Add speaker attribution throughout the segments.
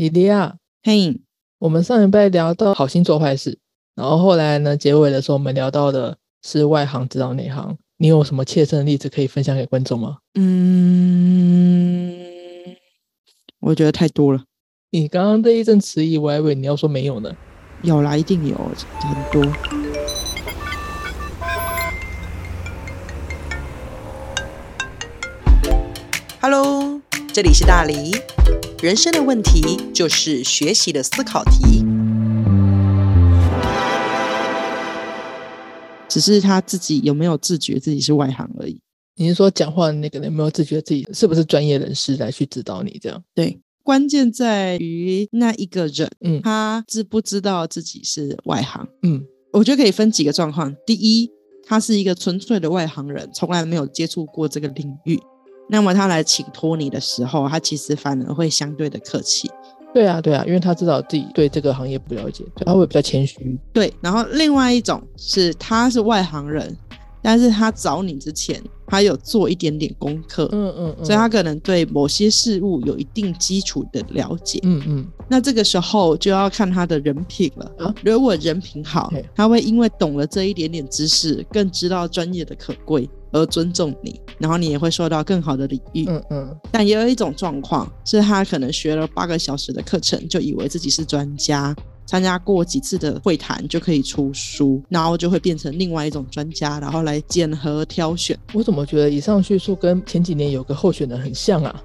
Speaker 1: 莉莉亚，
Speaker 2: 嘿，
Speaker 1: 我们上一拜聊到好心做坏事，然后后来呢，结尾的时候我们聊到的是外行指导内行。你有什么切身的例子可以分享给观众吗？
Speaker 2: 嗯，我觉得太多了。
Speaker 1: 你刚刚这一阵迟疑，我还以为你要说没有呢。
Speaker 2: 有啦，一定有很多。
Speaker 3: Hello，这里是大黎。人生的问题就是学习的思考题。
Speaker 2: 只是他自己有没有自觉自己是外行而已。
Speaker 1: 你是说讲话的那个人有没有自觉自己是不是专业人士来去指导你这样？
Speaker 2: 对，关键在于那一个人，
Speaker 1: 嗯
Speaker 2: 他知不知道自己是外行？
Speaker 1: 嗯
Speaker 2: 我觉得可以分几个状况。第一，他是一个纯粹的外行人，从来没有接触过这个领域，那么他来请托你的时候，他其实反而会相对的客气。
Speaker 1: 对啊对啊，因为他知道自己对这个行业不了解，他会比较谦虚。
Speaker 2: 对，然后另外一种是他是外行人，但是他找你之前，他有做一点点功课，
Speaker 1: 嗯嗯嗯，
Speaker 2: 所以他可能对某些事物有一定基础的了解。
Speaker 1: 嗯嗯
Speaker 2: 那这个时候就要看他的人品了。
Speaker 1: 啊
Speaker 2: 如果人品好，他会因为懂了这一点点知识，更知道专业的可贵而尊重你，然后你也会受到更好的礼遇。
Speaker 1: 嗯嗯
Speaker 2: 但也有一种状况是他可能学了八个小时的课程，就以为自己是专家。参加过几次的会谈就可以出书，然后就会变成另外一种专家，然后来检核挑选。
Speaker 1: 我怎么觉得以上叙述跟前几年有个候选人很像啊？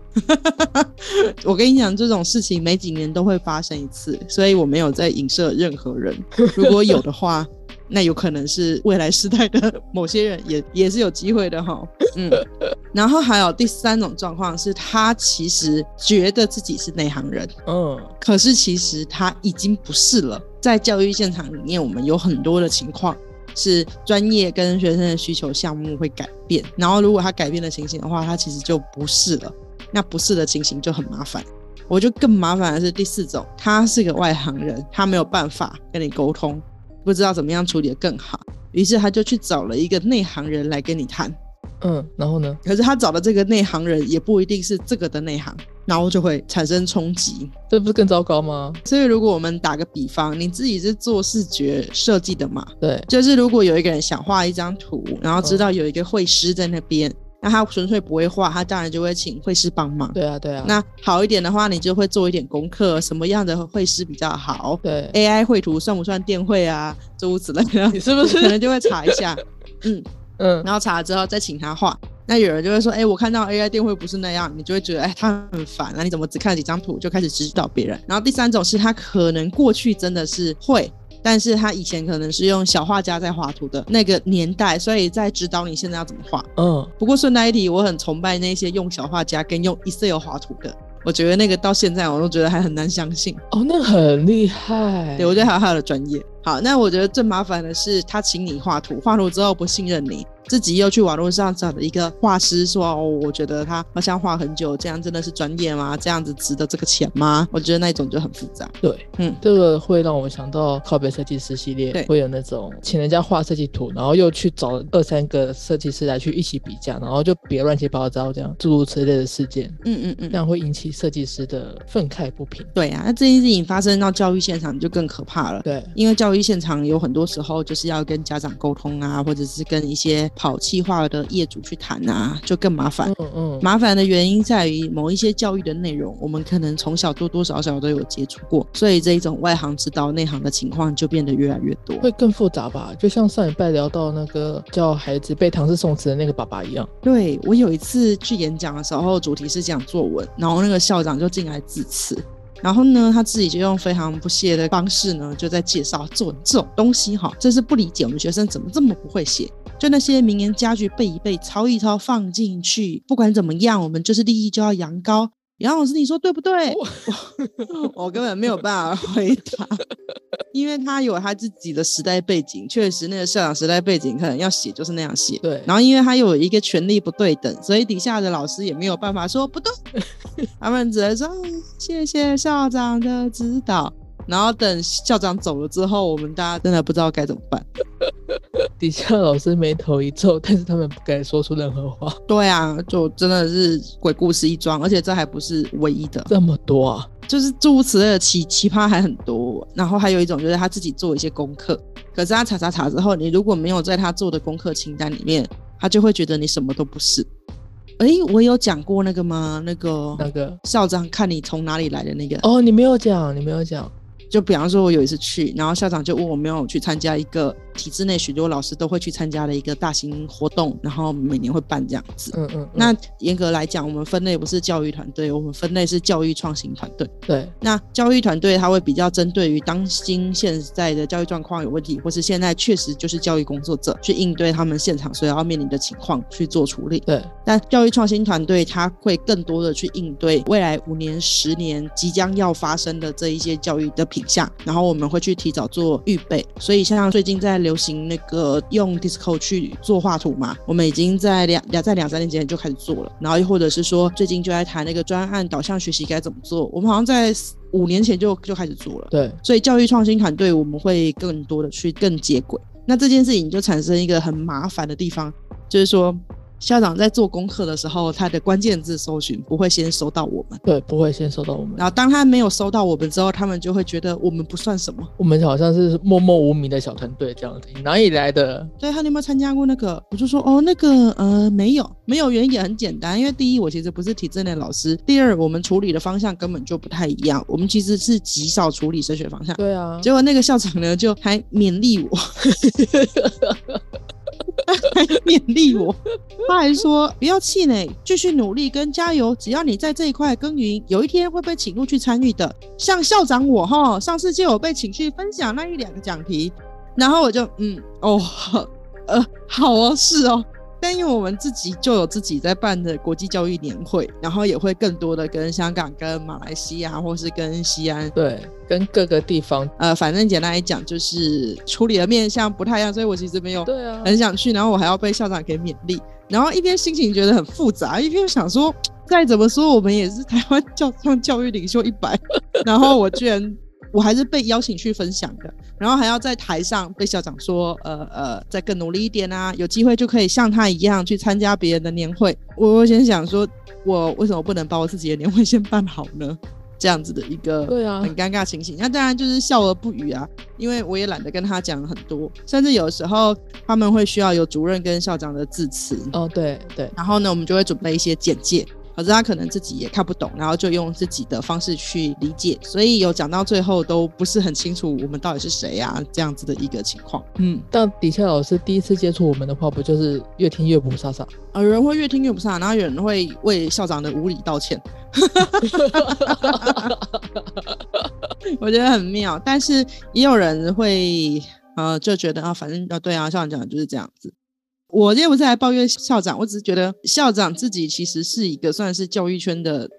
Speaker 2: 我跟你讲，这种事情每几年都会发生一次，所以我没有在影射任何人。如果有的话，那有可能是未来时代的 某些人也也是有机会的哈。嗯，然后还有第三种状况是，他其实觉得自己是内行人，
Speaker 1: 嗯
Speaker 2: 可是其实他已经不是了。在教育现场里面，我们有很多的情况是专业跟学生的需求项目会改变，然后如果他改变的情形的话，他其实就不是了。那不是的情形就很麻烦。我就更麻烦的是第四种，他是个外行人，他没有办法跟你沟通，不知道怎么样处理的更好，于是他就去找了一个内行人来跟你谈。
Speaker 1: 嗯，然后呢？
Speaker 2: 可是他找的这个内行人也不一定是这个的内行，然后就会产生冲击。
Speaker 1: 这不是更糟糕吗？
Speaker 2: 所以，如果我们打个比方，你自己是做视觉设计的嘛，
Speaker 1: 对，
Speaker 2: 就是如果有一个人想画一张图，然后知道有一个绘师在那边，那他纯粹不会画，他当然就会请绘师帮忙。
Speaker 1: 对啊对啊。
Speaker 2: 那好一点的话，你就会做一点功课，什么样的绘师比较好
Speaker 1: 对
Speaker 2: ，，AI 绘图算不算电绘啊，诸如此类的，
Speaker 1: 你是不是
Speaker 2: 可能？就会查一下，嗯，
Speaker 1: 嗯
Speaker 2: 然后查了之后再请他画。那有人就会说，哎、我看到 AI 电绘不是那样，你就会觉得，哎、他很烦，那你怎么只看了几张图就开始指导别人？然后第三种是他可能过去真的是会，但是他以前可能是用小画家在画图的那个年代，所以在指导你现在要怎么画。
Speaker 1: 嗯，
Speaker 2: 不过顺带一提，我很崇拜那些用小画家跟用 Excel 画图的，我觉得那个到现在我都觉得还很难相信。
Speaker 1: 哦，那很厉害。
Speaker 2: 对，我觉得还有他的专业。好，那我觉得最麻烦的是，他请你画图，画图之后不信任你，自己又去网络上找了一个画师说，哦，我觉得他好像画很久，这样真的是专业吗？这样子值得这个钱吗？我觉得那一种就很复杂。
Speaker 1: 对，
Speaker 2: 嗯
Speaker 1: 这个会让我想到靠北设计师系列
Speaker 2: 对
Speaker 1: 会有那种请人家画设计图，然后又去找二三个设计师来去一起比价，然后就别乱七八糟这样诸如此类的事件，
Speaker 2: 嗯嗯嗯
Speaker 1: 这，样会引起设计师的愤慨不平。
Speaker 2: 对啊，那这件事情发生到教育现场就更可怕了。
Speaker 1: 对，
Speaker 2: 因为教育现场有很多时候就是要跟家长沟通啊，或者是跟一些跑气化的业主去谈啊，就更麻烦。
Speaker 1: 嗯嗯，
Speaker 2: 麻烦的原因在于某一些教育的内容，我们可能从小多多少少都有接触过，所以这一种外行指导内行的情况就变得越来越多。
Speaker 1: 会更复杂吧？就像上礼拜聊到那个叫孩子背唐诗宋词的那个爸爸一样。
Speaker 2: 对我有一次去演讲的时候，主题是讲作文，然后那个校长就进来致辞。然后呢，他自己就用非常不屑的方式呢，就在介绍作文这种东西哈，真是不理解我们学生怎么这么不会写。就那些名言佳句背一背，抄一抄放进去，不管怎么样，我们就是利益就要扬高。杨老师，你说对不对？我根本没有办法回答，因为他有他自己的时代背景，确实那个校长时代背景可能要写就是那样写。
Speaker 1: 对，
Speaker 2: 然后因为他有一个权力不对等，所以底下的老师也没有办法说不对，他们只能说嗯谢谢校长的指导。然后等校长走了之后，我们大家真的不知道该怎么办。
Speaker 1: 底下老师眉头一皱，但是他们不敢说出任何话。
Speaker 2: 对啊，就真的是鬼故事一桩，而且这还不是唯一的。
Speaker 1: 这么多啊！
Speaker 2: 就是诸如此类的奇奇葩还很多。然后还有一种就是他自己做一些功课，可是他查查查之后，你如果没有在他做的功课清单里面，他就会觉得你什么都不是。哎，我有讲过那个吗？那个
Speaker 1: 那个
Speaker 2: 校长看你从哪里来的那个
Speaker 1: 哦，你没有讲，你没有讲。
Speaker 2: 就比方说，我有一次去，然后校长就问我没有去参加一个体制内许多老师都会去参加的一个大型活动，然后每年会办这样子。嗯嗯。那严格来讲，我们分类不是教育团队，我们分类是教育创新团队。
Speaker 1: 对。
Speaker 2: 那教育团队它会比较针对于当今现在的教育状况有问题，或是现在确实就是教育工作者去应对他们现场所要面临的情况去做处理。
Speaker 1: 对。
Speaker 2: 但教育创新团队它会更多的去应对未来五年、十年即将要发生的这一些教育的。品相，然后我们会去提早做预备，所以像最近在流行那个用 Disco 去做画图嘛，我们已经在两两在两三年前就开始做了，然后又或者是说最近就在谈那个专案导向学习该怎么做，我们好像在五年前就就开始做了。
Speaker 1: 对，
Speaker 2: 所以教育创新团队我们会更多的去更接轨，那这件事情就产生一个很麻烦的地方，就是说。校长在做功课的时候，他的关键字搜寻不会先收到我们，
Speaker 1: 对，不会先收到我们。
Speaker 2: 然后当他没有收到我们之后，他们就会觉得我们不算什么，
Speaker 1: 我们好像是默默无名的小团队这样子。哪里来的？
Speaker 2: 对，他有没有参加过那个？我就说哦，那个呃没有，没有原因也很简单，因为第一我其实不是体制内老师，第二我们处理的方向根本就不太一样，我们其实是极少处理升学方向。
Speaker 1: 对啊，
Speaker 2: 结果那个校长呢就还勉励我。还 勉励我，他还说不要气馁，继续努力跟加油。只要你在这一块耕耘，有一天会被请入去参与的。像校长我哈，上次就有被请去分享那一两个讲题，然后我就嗯哦，呃好哦是哦。但因为我们自己就有自己在办的国际教育年会，然后也会更多的跟香港、跟马来西亚，或是跟西安，
Speaker 1: 对，跟各个地方，
Speaker 2: 呃，反正简单来讲，就是处理的面向不太一样，所以我其实没有，
Speaker 1: 对啊，
Speaker 2: 很想去，然后我还要被校长给勉励，然后一边心情觉得很复杂，一边想说，再怎么说我们也是台湾教上教育领袖一百，然后我居然。我还是被邀请去分享的，然后还要在台上被校长说，呃呃，再更努力一点啊，有机会就可以像他一样去参加别人的年会。我我先想说，我为什么不能把我自己的年会先办好呢？这样子的一个
Speaker 1: 对啊，
Speaker 2: 很尴尬情形。那当然就是笑而不语啊，因为我也懒得跟他讲很多，甚至有时候他们会需要有主任跟校长的致辞。
Speaker 1: 哦，对对，
Speaker 2: 然后呢，我们就会准备一些简介。可是他可能自己也看不懂，然后就用自己的方式去理解，所以有讲到最后都不是很清楚我们到底是谁呀，这样子的一个情况。
Speaker 1: 嗯，但底下老师第一次接触我们的话，不就是越听越不飒飒？
Speaker 2: 有人会越听越不飒，然后有人会为校长的无理道歉。我觉得很妙，但是也有人会呃就觉得啊，反正啊对啊，校长讲的就是这样子。我今天不是来抱怨校长，我只是觉得校长自己其实是一个算是教育圈的，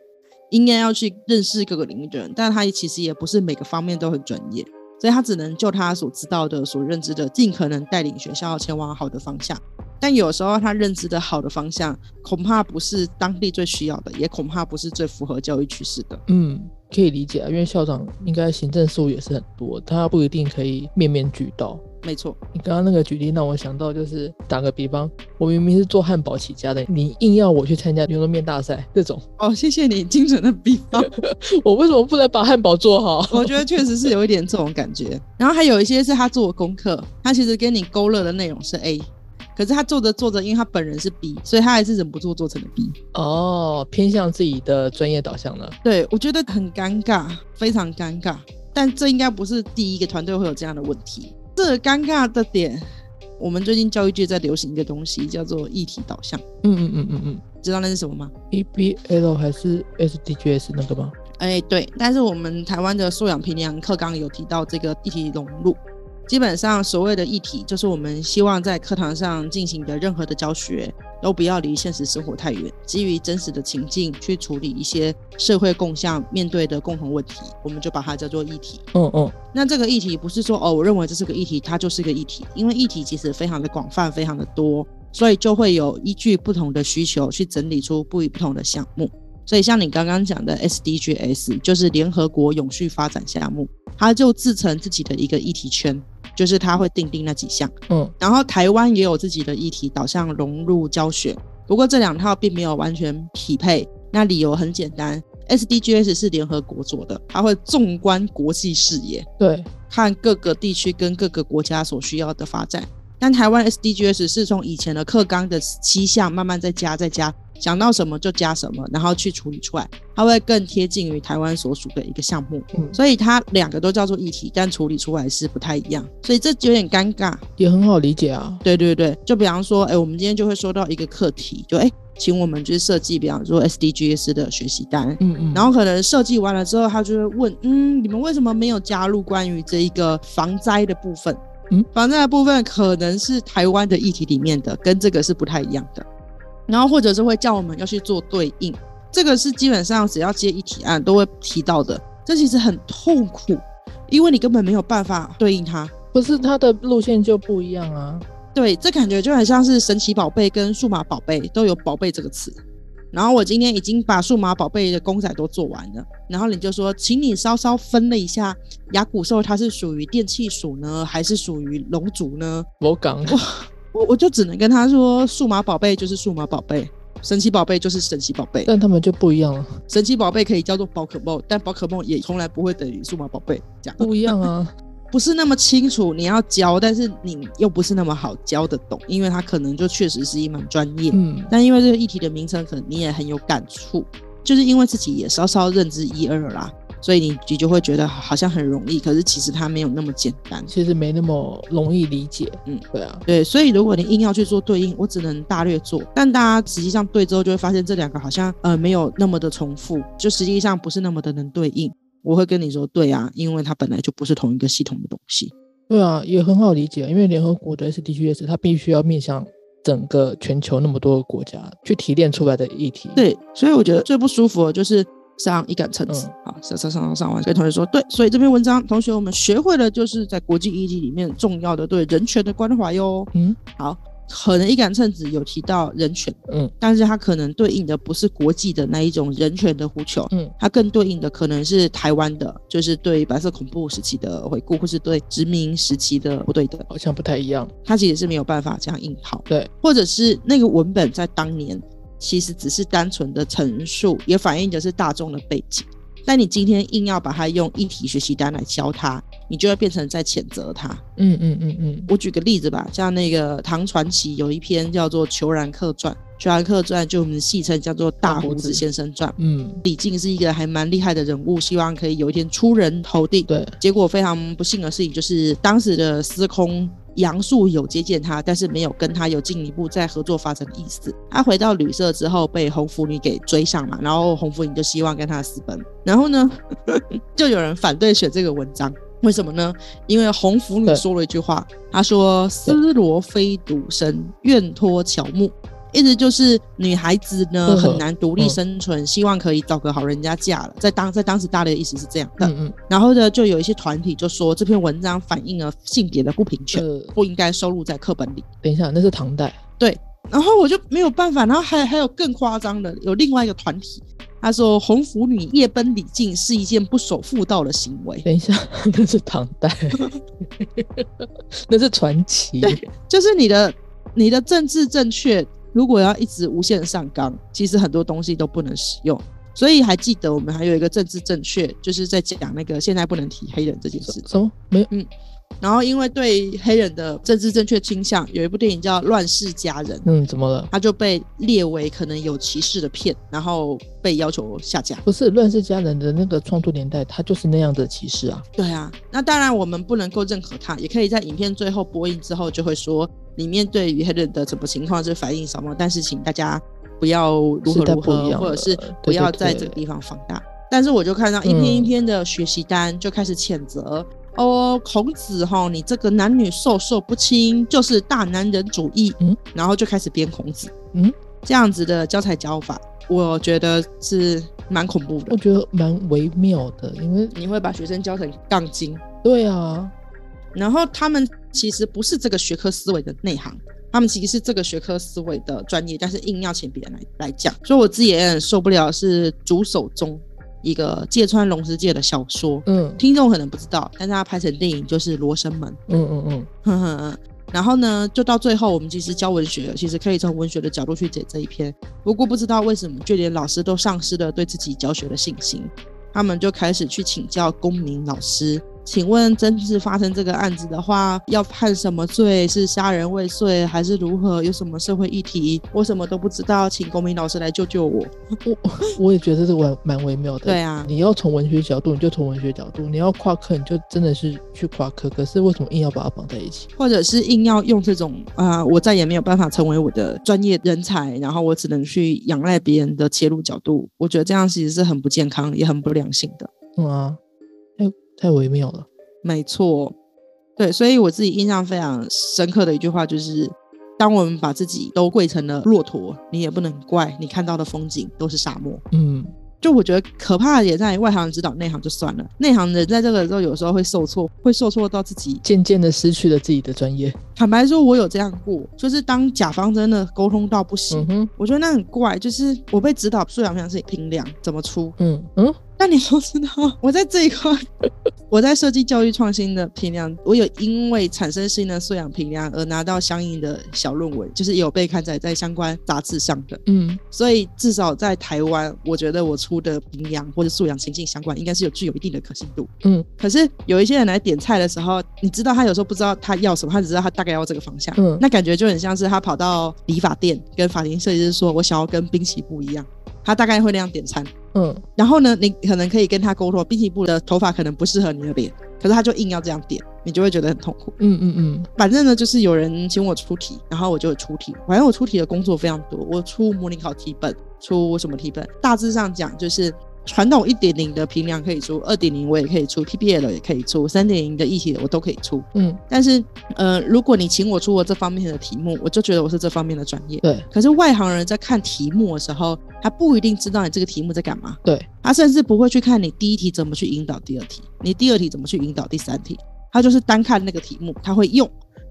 Speaker 2: 应该要去认识各个领域的人，但他其实也不是每个方面都很专业，所以他只能就他所知道的、所认知的，尽可能带领学校前往好的方向。但有时候他认知的好的方向，恐怕不是当地最需要的，也恐怕不是最符合教育趋势的。
Speaker 1: 嗯。可以理解啊，因为校长应该行政事务也是很多，他不一定可以面面俱到。
Speaker 2: 没错，
Speaker 1: 你刚刚那个举例让我想到，就是打个比方，我明明是做汉堡起家的，你硬要我去参加牛肉面大赛这种。
Speaker 2: 哦，谢谢你精准的比方，
Speaker 1: 我为什么不能把汉堡做好？
Speaker 2: 我觉得确实是有一点这种感觉。然后还有一些是他做功课，他其实跟你勾勒的内容是 A。可是他做着做着，因为他本人是 B，所以他还是忍不住做成了 B。
Speaker 1: 哦，偏向自己的专业导向了。
Speaker 2: 对，我觉得很尴尬，非常尴尬。但这应该不是第一个团队会有这样的问题。这尴尬的点，我们最近教育界在流行一个东西，叫做议题导向。
Speaker 1: 嗯嗯嗯嗯嗯，
Speaker 2: 知道那是什么吗
Speaker 1: ？EBL 还是 SDGs 那个吗？
Speaker 2: 哎，对。但是我们台湾的素养评量课纲有提到这个议题融入。基本上，所谓的议题，就是我们希望在课堂上进行的任何的教学，都不要离现实生活太远，基于真实的情境去处理一些社会共向面对的共同问题，我们就把它叫做议题。
Speaker 1: 嗯嗯。
Speaker 2: 那这个议题不是说哦，我认为这是个议题，它就是个议题，因为议题其实非常的广泛，非常的多，所以就会有依据不同的需求去整理出不一不同的项目。所以像你刚刚讲的 SDGs，就是联合国永续发展项目，它就自成自己的一个议题圈。就是他会定定那几项，
Speaker 1: 嗯，
Speaker 2: 然后台湾也有自己的议题导向融入教学，不过这两套并没有完全匹配。那理由很简单，SDGs 是联合国做的，它会纵观国际视野，
Speaker 1: 对，
Speaker 2: 看各个地区跟各个国家所需要的发展。但台湾 SDGs 是从以前的课纲的七项慢慢再加再加，想到什么就加什么，然后去处理出来，它会更贴近于台湾所属的一个项目。
Speaker 1: 嗯，
Speaker 2: 所以它两个都叫做议题，但处理出来是不太一样，所以这有点尴尬。
Speaker 1: 也很好理解啊。
Speaker 2: 对对对，就比方说，哎，我们今天就会收到一个课题，就哎，请我们去设计，比方说 SDGs 的学习单。
Speaker 1: 嗯嗯，
Speaker 2: 然后可能设计完了之后，他就会问，嗯，你们为什么没有加入关于这一个防灾的部分？
Speaker 1: 嗯，
Speaker 2: 防灾的部分可能是台湾的议题里面的，跟这个是不太一样的。然后或者是会叫我们要去做对应，这个是基本上只要接议题案都会提到的。这其实很痛苦，因为你根本没有办法对应它。
Speaker 1: 不是它的路线就不一样啊。
Speaker 2: 对，这感觉就很像是神奇宝贝跟数码宝贝都有“宝贝”这个词。然后我今天已经把数码宝贝的公仔都做完了，然后你就说，请你稍稍分了一下，牙骨兽它是属于电气鼠呢，还是属于龙族呢？
Speaker 1: 我讲，
Speaker 2: 我我就只能跟他说，数码宝贝就是数码宝贝，神奇宝贝就是神奇宝贝。
Speaker 1: 但他们就不一样了，
Speaker 2: 神奇宝贝可以叫做宝可梦，但宝可梦也从来不会等于数码宝贝，这样
Speaker 1: 不一样啊。
Speaker 2: 不是那么清楚，你要教，但是你又不是那么好教得懂，因为它可能就确实是一门专业。
Speaker 1: 嗯，
Speaker 2: 但因为这个议题的名称，可能你也很有感触，就是因为自己也稍稍认知一二啦，所以你你就会觉得好像很容易，可是其实它没有那么简单。
Speaker 1: 其实没那么容易理解。
Speaker 2: 嗯，
Speaker 1: 对啊，
Speaker 2: 对，所以如果你硬要去做对应，我只能大略做，但大家实际上对之后就会发现这两个好像呃没有那么的重复，就实际上不是那么的能对应。我会跟你说，对啊，因为它本来就不是同一个系统的东西。
Speaker 1: 对啊，也很好理解，因为联合国的 SDGs 它必须要面向整个全球那么多个国家去提炼出来的议题。
Speaker 2: 对，所以我觉得最不舒服的就是上一杆秤子，好上上上上上完，跟同学说，对，所以这篇文章，同学我们学会了就是在国际议题里面重要的对人权的关怀哟。
Speaker 1: 嗯，
Speaker 2: 好。可能一杆秤子有提到人权，
Speaker 1: 嗯，
Speaker 2: 但是它可能对应的不是国际的那一种人权的呼求，
Speaker 1: 嗯，
Speaker 2: 它更对应的可能是台湾的，就是对白色恐怖时期的回顾，或是对殖民时期的不对等，
Speaker 1: 好像不太一样。
Speaker 2: 它其实是没有办法这样硬套，
Speaker 1: 对，
Speaker 2: 或者是那个文本在当年其实只是单纯的陈述，也反映的是大众的背景。但你今天硬要把它用一体学习单来教它，你就会变成在谴责他。
Speaker 1: 嗯嗯嗯嗯，
Speaker 2: 我举个例子吧，像那个唐传奇有一篇叫做《裘然客传》，《裘然客传》就我们戏称叫做《大胡子先生传》。
Speaker 1: 嗯，
Speaker 2: 李靖是一个还蛮厉害的人物，希望可以有一天出人头地。
Speaker 1: 对，
Speaker 2: 结果非常不幸的事情就是当时的司空。杨素有接见他，但是没有跟他有进一步再合作发展的意思。他回到旅社之后，被红拂女给追上嘛，然后红拂女就希望跟他私奔。然后呢，就有人反对写这个文章，为什么呢？因为红拂女说了一句话，她说：“丝罗非独身，愿托乔木。”意思就是女孩子呢很难独立生存，希望可以找个好人家嫁了。在当在当时大的意思是这样的。
Speaker 1: 嗯嗯。
Speaker 2: 然后呢，就有一些团体就说这篇文章反映了性别的不平权，不应该收录在课本里。
Speaker 1: 等一下，那是唐代。
Speaker 2: 对。然后我就没有办法。然后还还有更夸张的，有另外一个团体，他说红拂女夜奔李靖是一件不守妇道的行为。
Speaker 1: 等一下，那是唐代，那是传奇。
Speaker 2: 对，就是你的你的政治正确。如果要一直无限上纲，其实很多东西都不能使用。所以还记得我们还有一个政治正确，就是在讲那个现在不能提黑人这件事。
Speaker 1: 什么？没有。
Speaker 2: 嗯。然后因为对黑人的政治正确倾向，有一部电影叫《乱世佳人》。
Speaker 1: 嗯，怎么了？
Speaker 2: 他就被列为可能有歧视的片，然后被要求下架。
Speaker 1: 不是《乱世佳人》的那个创作年代，他就是那样的歧视啊。
Speaker 2: 对啊。那当然我们不能够认可他，也可以在影片最后播映之后就会说。里面对于黑人的什么情况是反映什么？但是请大家不要如何如何，或者是不要在这个地方放大。但是我就看到一篇一篇的学习单，就开始谴责哦，孔子哈，你这个男女授受不亲，就是大男人主义。嗯，然后就开始编孔子。嗯，这样子的教材教法，我觉得是蛮恐怖的。
Speaker 1: 我觉得蛮微妙的，因为
Speaker 2: 你会把学生教成杠精。
Speaker 1: 对啊。
Speaker 2: 然后他们其实不是这个学科思维的内行，他们其实是这个学科思维的专业，但是硬要请别人来来讲，所以我自己也很受不了。是主手中一个芥川龙之介的小说，嗯，听众可能不知道，但是他拍成电影就是《罗生门》，
Speaker 1: 嗯嗯嗯，
Speaker 2: 然后呢，就到最后，我们其实教文学，其实可以从文学的角度去解这一篇。不过不知道为什么，就连老师都丧失了对自己教学的信心，他们就开始去请教公民老师。请问，真是发生这个案子的话，要判什么罪？是杀人未遂，还是如何？有什么社会议题？我什么都不知道，请公民老师来救救我。
Speaker 1: 我 我也觉得这个蛮微妙的。
Speaker 2: 对啊，
Speaker 1: 你要从文学角度，你就从文学角度；你要跨科，你就真的是去跨科。可是为什么硬要把它绑在一起？
Speaker 2: 或者是硬要用这种啊，我再也没有办法成为我的专业人才，然后我只能去仰赖别人的切入角度。我觉得这样其实是很不健康，也很不良性的。
Speaker 1: 嗯啊。太微妙了，
Speaker 2: 没错，对，所以我自己印象非常深刻的一句话就是：当我们把自己都跪成了骆驼，你也不能怪你看到的风景都是沙漠。嗯，就我觉得可怕的也在外行人指导内行就算了，内行人在这个时候有时候会受挫，会受挫到自己
Speaker 1: 渐渐的失去了自己的专业。
Speaker 2: 坦白说，我有这样过，就是当甲方真的沟通到不行，我觉得那很怪，就是我被指导素养非常是评量怎么出，嗯嗯。但你都知道，我在这一块，我在设计教育创新的评量，我有因为产生新的素养评量而拿到相应的小论文，就是有被刊载在相关杂志上的。嗯，所以至少在台湾，我觉得我出的评量或者素养情境相关，应该是有具有一定的可信度。嗯，可是有一些人来点菜的时候，你知道他有时候不知道他要什么，他只知道他大概要这个方向。嗯，那感觉就很像是他跑到理发店跟发型设计师说：“我想要跟滨崎步一样。”他大概会那样点餐，嗯，然后呢，你可能可以跟他沟通，滨崎步的头发可能不适合你的脸，可是他就硬要这样点，你就会觉得很痛苦。嗯嗯嗯，反正呢，就是有人请我出题，然后我就出题。反正我出题的工作非常多，我出模拟考题本，出什么题本？大致上讲就是。传统一点零的评量可以出，二点零我也可以出，PPL 也可以出，三点零的议题的我都可以出。嗯，但是呃，如果你请我出我这方面的题目，我就觉得我是这方面的专业。
Speaker 1: 对。
Speaker 2: 可是外行人在看题目的时候，他不一定知道你这个题目在干嘛。
Speaker 1: 对。
Speaker 2: 他甚至不会去看你第一题怎么去引导第二题，你第二题怎么去引导第三题，他就是单看那个题目，他会用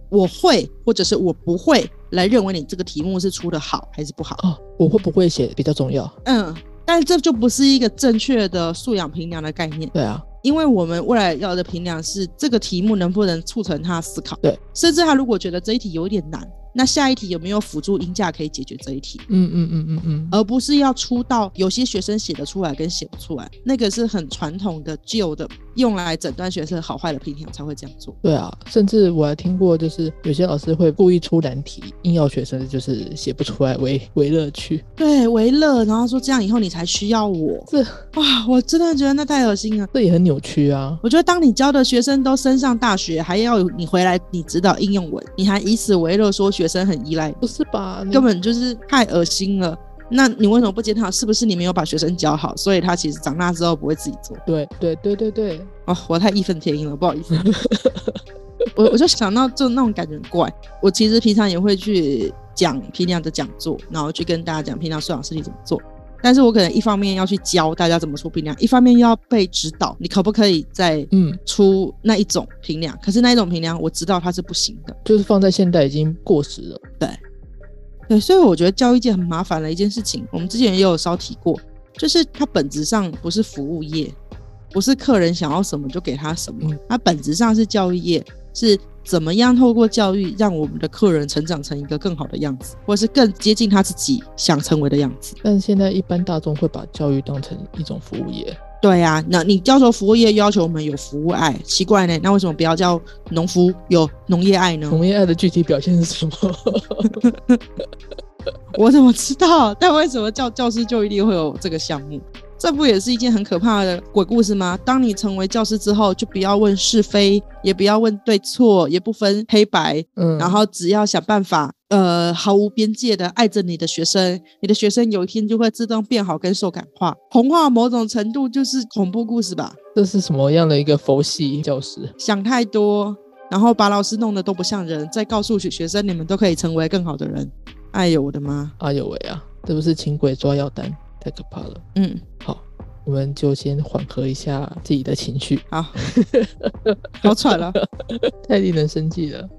Speaker 2: 我会或者是我不会来认为你这个题目是出的好还是不好。哦，
Speaker 1: 我会不会写比较重要。
Speaker 2: 嗯。但是这就不是一个正确的素养评量的概念。
Speaker 1: 对啊，
Speaker 2: 因为我们未来要的评量是这个题目能不能促成他思考。
Speaker 1: 对，
Speaker 2: 甚至他如果觉得这一题有点难。那下一题有没有辅助音架可以解决这一题？嗯嗯嗯嗯嗯，而不是要出到有些学生写得出来跟写不出来，那个是很传统的旧的，用来诊断学生好坏的评量才会这样做。
Speaker 1: 对啊，甚至我还听过，就是有些老师会故意出难题，硬要学生就是写不出来为为乐趣。
Speaker 2: 对，为乐，然后说这样以后你才需要我。
Speaker 1: 这
Speaker 2: 哇，我真的觉得那太恶心了。
Speaker 1: 这也很扭曲啊。
Speaker 2: 我觉得当你教的学生都升上大学，还要你回来你指导应用文，你还以此为乐说学。学生很依赖，
Speaker 1: 不是吧？
Speaker 2: 根本就是太恶心了。那你为什么不检讨？是不是你没有把学生教好，所以他其实长大之后不会自己做？
Speaker 1: 对对对对对。
Speaker 2: 哦，我太义愤填膺了，不好意思。我我就想到就那种感觉很怪。我其实平常也会去讲批量的讲座，然后去跟大家讲批量素养事情怎么做。但是我可能一方面要去教大家怎么出评量，一方面又要被指导，你可不可以再嗯出那一种评量？可是那一种评量我知道它是不行的，
Speaker 1: 就是放在现代已经过时了。
Speaker 2: 对，对，所以我觉得教育界很麻烦的一件事情，我们之前也有稍提过，就是它本质上不是服务业，不是客人想要什么就给他什么，它本质上是教育业，是。怎么样透过教育让我们的客人成长成一个更好的样子，或者是更接近他自己想成为的样子？
Speaker 1: 但是现在一般大众会把教育当成一种服务业。
Speaker 2: 对呀，那你要求服务业要求我们有服务爱，奇怪呢？那为什么不要叫农夫有农业爱呢？
Speaker 1: 农业爱的具体表现是什么？
Speaker 2: 我怎么知道？但为什么叫教师就一定会有这个项目？这不也是一件很可怕的鬼故事吗？当你成为教师之后，就不要问是非，也不要问对错，也不分黑白，嗯，然后只要想办法，呃，毫无边界的爱着你的学生，你的学生有一天就会自动变好跟受感化。童话某种程度就是恐怖故事吧？
Speaker 1: 这是什么样的一个佛系教师？
Speaker 2: 想太多，然后把老师弄得都不像人，再告诉学学生你们都可以成为更好的人。哎呦我的妈！
Speaker 1: 哎呦喂啊！这不是请鬼抓药单？太可怕了。嗯，好，我们就先缓和一下自己的情绪。
Speaker 2: 好，好喘了，
Speaker 1: 太令人生气了。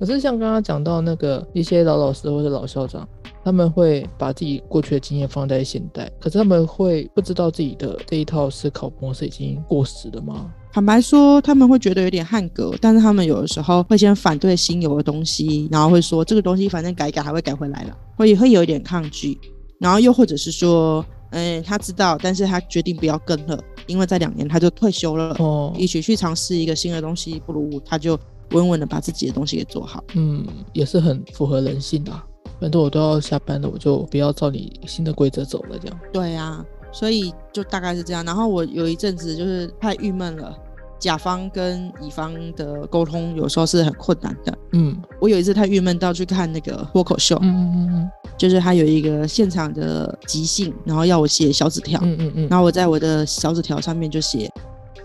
Speaker 1: 可是像刚刚讲到那个一些老老师或者老校长，他们会把自己过去的经验放在现代，可是他们会不知道自己的这一套思考模式已经过时了吗？
Speaker 2: 坦白说，他们会觉得有点汉格，但是他们有的时候会先反对新有的东西，然后会说这个东西反正改一改还会改回来了，会会有一点抗拒。然后又或者是说，嗯，他知道，但是他决定不要跟了，因为在两年他就退休了，
Speaker 1: 哦，
Speaker 2: 一起去尝试一个新的东西，不如他就稳稳的把自己的东西给做好。
Speaker 1: 嗯，也是很符合人性的啊、反正我都要下班了，我就不要照你新的规则走了，这样。
Speaker 2: 对呀、所以就大概是这样。然后我有一阵子就是太郁闷了，甲方跟乙方的沟通有时候是很困难的。
Speaker 1: 嗯
Speaker 2: 我有一次太郁闷到去看那个脱口秀，
Speaker 1: 嗯嗯嗯
Speaker 2: 就是他有一个现场的即兴，然后要我写小纸条，
Speaker 1: 嗯嗯嗯。
Speaker 2: 然后我在我的小纸条上面就写，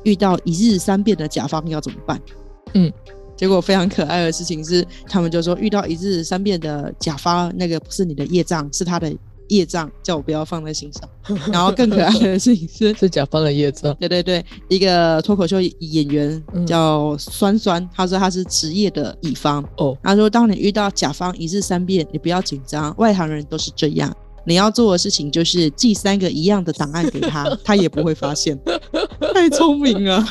Speaker 2: 遇到一日三变的甲方要怎么办？
Speaker 1: 嗯，
Speaker 2: 结果非常可爱的事情是，他们就说遇到一日三变的甲方，那个不是你的业障，是他的业障，叫我不要放在心上。然后更可爱的事情是，
Speaker 1: 是甲方的业障。
Speaker 2: 对对对，一个脱口秀演员
Speaker 1: 嗯
Speaker 2: 叫酸酸，他说他是职业的乙方，
Speaker 1: 哦，
Speaker 2: 他说当你遇到甲方一日三变，你不要紧张，外行人都是这样。你要做的事情就是寄三个一样的档案给他，他也不会发现。太聪明了。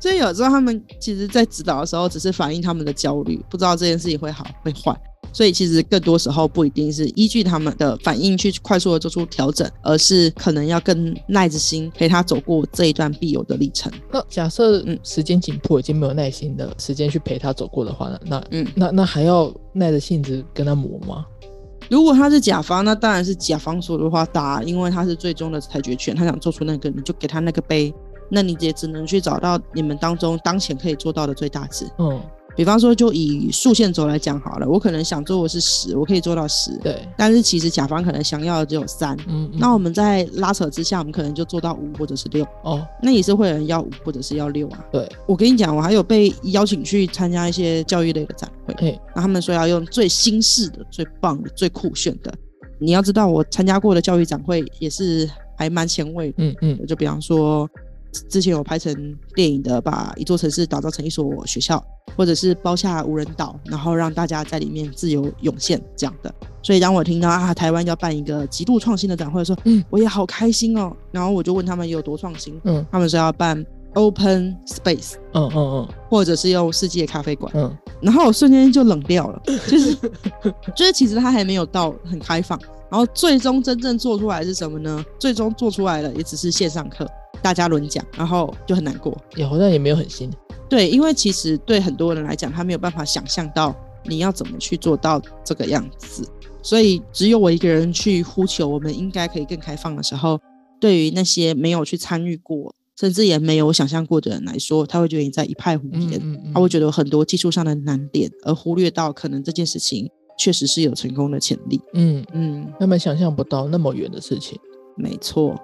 Speaker 2: 所以有时候他们其实，在指导的时候，只是反映他们的焦虑，不知道这件事情会好会坏。所以其实更多时候不一定是依据他们的反应去快速的做出调整，而是可能要更耐着心陪他走过这一段必有的历程。
Speaker 1: 那假设
Speaker 2: 嗯
Speaker 1: 时间紧迫，已经没有耐心的时间去陪他走过的话，呢那
Speaker 2: 嗯
Speaker 1: 那那还要耐着性子跟他磨吗？
Speaker 2: 如果他是甲方，那当然是甲方说的话打，因为他是最终的裁决权，他想做出那个，你就给他那个杯，那你也只能去找到你们当中当前可以做到的最大值。
Speaker 1: 嗯，
Speaker 2: 比方说，就以竖线轴来讲好了，我可能想做的是十，我可以做到十，
Speaker 1: 对，
Speaker 2: 但是其实甲方可能想要的只有三。
Speaker 1: 嗯，嗯
Speaker 2: 那我们在拉扯之下，我们可能就做到五或者是六，
Speaker 1: 哦，
Speaker 2: 那也是会有人要五或者是要六啊。
Speaker 1: 对，
Speaker 2: 我跟你讲，我还有被邀请去参加一些教育类的展会，
Speaker 1: 哎，
Speaker 2: 那他们说要用最新式的、最棒的、最酷炫的。你要知道，我参加过的教育展会也是还蛮前卫的。
Speaker 1: 嗯嗯
Speaker 2: 就比方说，之前有拍成电影的，把一座城市打造成一所学校，或者是包下无人岛，然后让大家在里面自由涌现这样的。所以当我听到啊，台湾要办一个极度创新的展会的时候，
Speaker 1: 嗯
Speaker 2: 我也好开心哦。然后我就问他们有多创新，
Speaker 1: 嗯
Speaker 2: 他们说要办 Open Space，
Speaker 1: 嗯嗯嗯
Speaker 2: 或者是用世界咖啡馆。
Speaker 1: 嗯
Speaker 2: 然后我瞬间就冷掉了，就是就是其实它还没有到很开放，然后最终真正做出来是什么呢？最终做出来了也只是线上课，大家轮讲，然后就很难过。
Speaker 1: 嗯，也好像也没有很新。
Speaker 2: 对，因为其实对很多人来讲，他没有办法想象到你要怎么去做到这个样子，所以只有我一个人去呼求，我们应该可以更开放的时候，对于那些没有去参与过，甚至也没有想象过的人来说，他会觉得你在一派胡言。
Speaker 1: 嗯嗯嗯，
Speaker 2: 他会觉得有很多技术上的难点，而忽略到可能这件事情确实是有成功的潜力。
Speaker 1: 嗯，
Speaker 2: 嗯，
Speaker 1: 他们想象不到那么远的事情。
Speaker 2: 没错，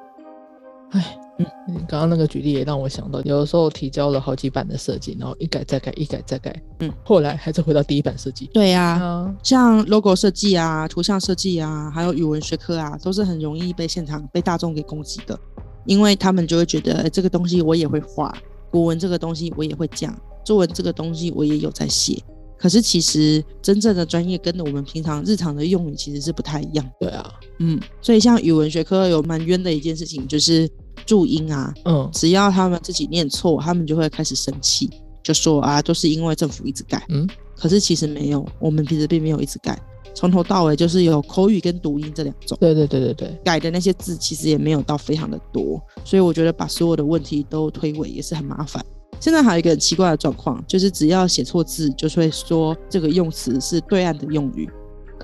Speaker 1: 唉，
Speaker 2: 嗯
Speaker 1: 你刚刚那个举例也让我想到，有的时候提交了好几版的设计，然后一改再改，一改再改，
Speaker 2: 嗯，
Speaker 1: 后来还是回到第一版设计。
Speaker 2: 对呀、
Speaker 1: 啊，
Speaker 2: 像 logo 设计啊、图像设计啊，还有语文学科啊，都是很容易被现场被大众给攻击的，因为他们就会觉得，哎，这个东西我也会画，古文这个东西我也会讲，作文这个东西我也有在写。可是其实真正的专业跟我们平常日常的用语其实是不太一样。
Speaker 1: 对啊，
Speaker 2: 嗯，所以像语文学科有蛮冤的一件事情，就是注音啊，
Speaker 1: 嗯
Speaker 2: 只要他们自己念错，他们就会开始生气，就说啊，都是因为政府一直改。
Speaker 1: 嗯，
Speaker 2: 可是其实没有，我们其实并没有一直改，从头到尾就是有口语跟读音这两种。
Speaker 1: 对对对对对，
Speaker 2: 改的那些字其实也没有到非常的多，所以我觉得把所有的问题都推诿也是很麻烦。现在还有一个很奇怪的状况，就是只要写错字，就会说这个用词是对岸的用语，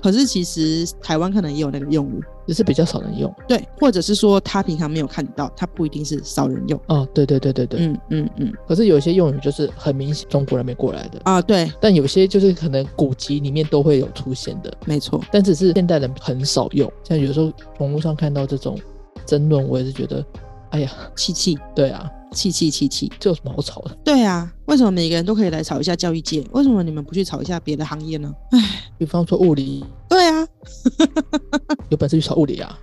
Speaker 2: 可是其实台湾可能也有那个用语，
Speaker 1: 只是比较少人用。
Speaker 2: 对，或者是说他平常没有看到，他不一定是少人用。
Speaker 1: 哦，对对对对对。
Speaker 2: 嗯嗯嗯，
Speaker 1: 可是有些用语就是很明显中国人没过来的，
Speaker 2: 啊，对，
Speaker 1: 但有些就是可能古籍里面都会有出现的，
Speaker 2: 没错，
Speaker 1: 但只是现代人很少用。像有时候网络上看到这种争论，我也是觉得，哎呀，
Speaker 2: 气气
Speaker 1: 对啊，
Speaker 2: 气气气气。
Speaker 1: 这有什么好吵的？
Speaker 2: 对啊，为什么每个人都可以来吵一下教育界？为什么你们不去吵一下别的行业呢？哎，
Speaker 1: 比方说物理，
Speaker 2: 对啊，
Speaker 1: 有本事去吵物理啊。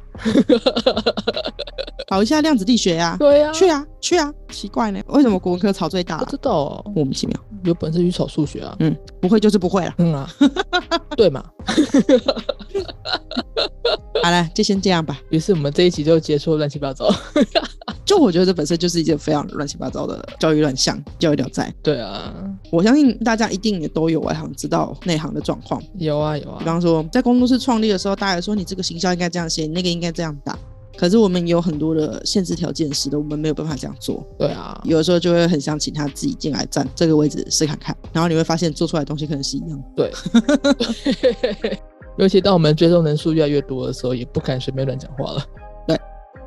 Speaker 2: 考一下量子力学呀、
Speaker 1: 对呀、
Speaker 2: 去啊去啊，奇怪呢，为什么国文科吵最大、
Speaker 1: 不知道哦，
Speaker 2: 莫名其妙。
Speaker 1: 有本事去炒数学啊。
Speaker 2: 嗯，不会就是不会了。
Speaker 1: 嗯啊，对嘛。
Speaker 2: 好了，就先这样吧。
Speaker 1: 于是我们这一集就结束了乱七八糟。
Speaker 2: 就我觉得这本身就是一件非常乱七八糟的教育乱象、教育聊斋。
Speaker 1: 对啊，
Speaker 2: 我相信大家一定也都有外行知道内行的状况。
Speaker 1: 有啊有啊，
Speaker 2: 比方说，在工作室创立的时候，大家说你这个行销应该这样写，你那个应该这样打。可是我们有很多的限制条件，使得我们没有办法这样做。
Speaker 1: 对啊，
Speaker 2: 有的时候就会很想请他自己进来站这个位置试看看，然后你会发现做出来的东西可能是一样的。
Speaker 1: 对。尤其当我们追踪人数越来越多的时候，也不敢随便乱讲话了。
Speaker 2: 对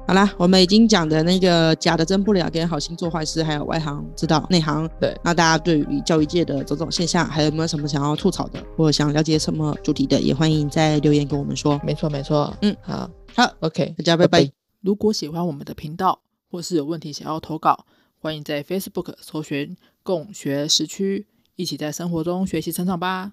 Speaker 2: 好啦，我们已经讲的那个假的真不了，跟好心做坏事，还有外行知道内行。
Speaker 1: 对
Speaker 2: 那大家对于教育界的种种现象，还有没有什么想要吐槽的，或者想了解什么主题的，也欢迎在留言跟我们说。
Speaker 1: 没错没错，
Speaker 2: 嗯
Speaker 1: 好
Speaker 2: 好
Speaker 1: ，，OK，
Speaker 2: 大家拜拜。
Speaker 1: 如果喜欢我们的频道，或是有问题想要投稿，欢迎在 Facebook 搜寻“共学时区”，一起在生活中学习成长吧。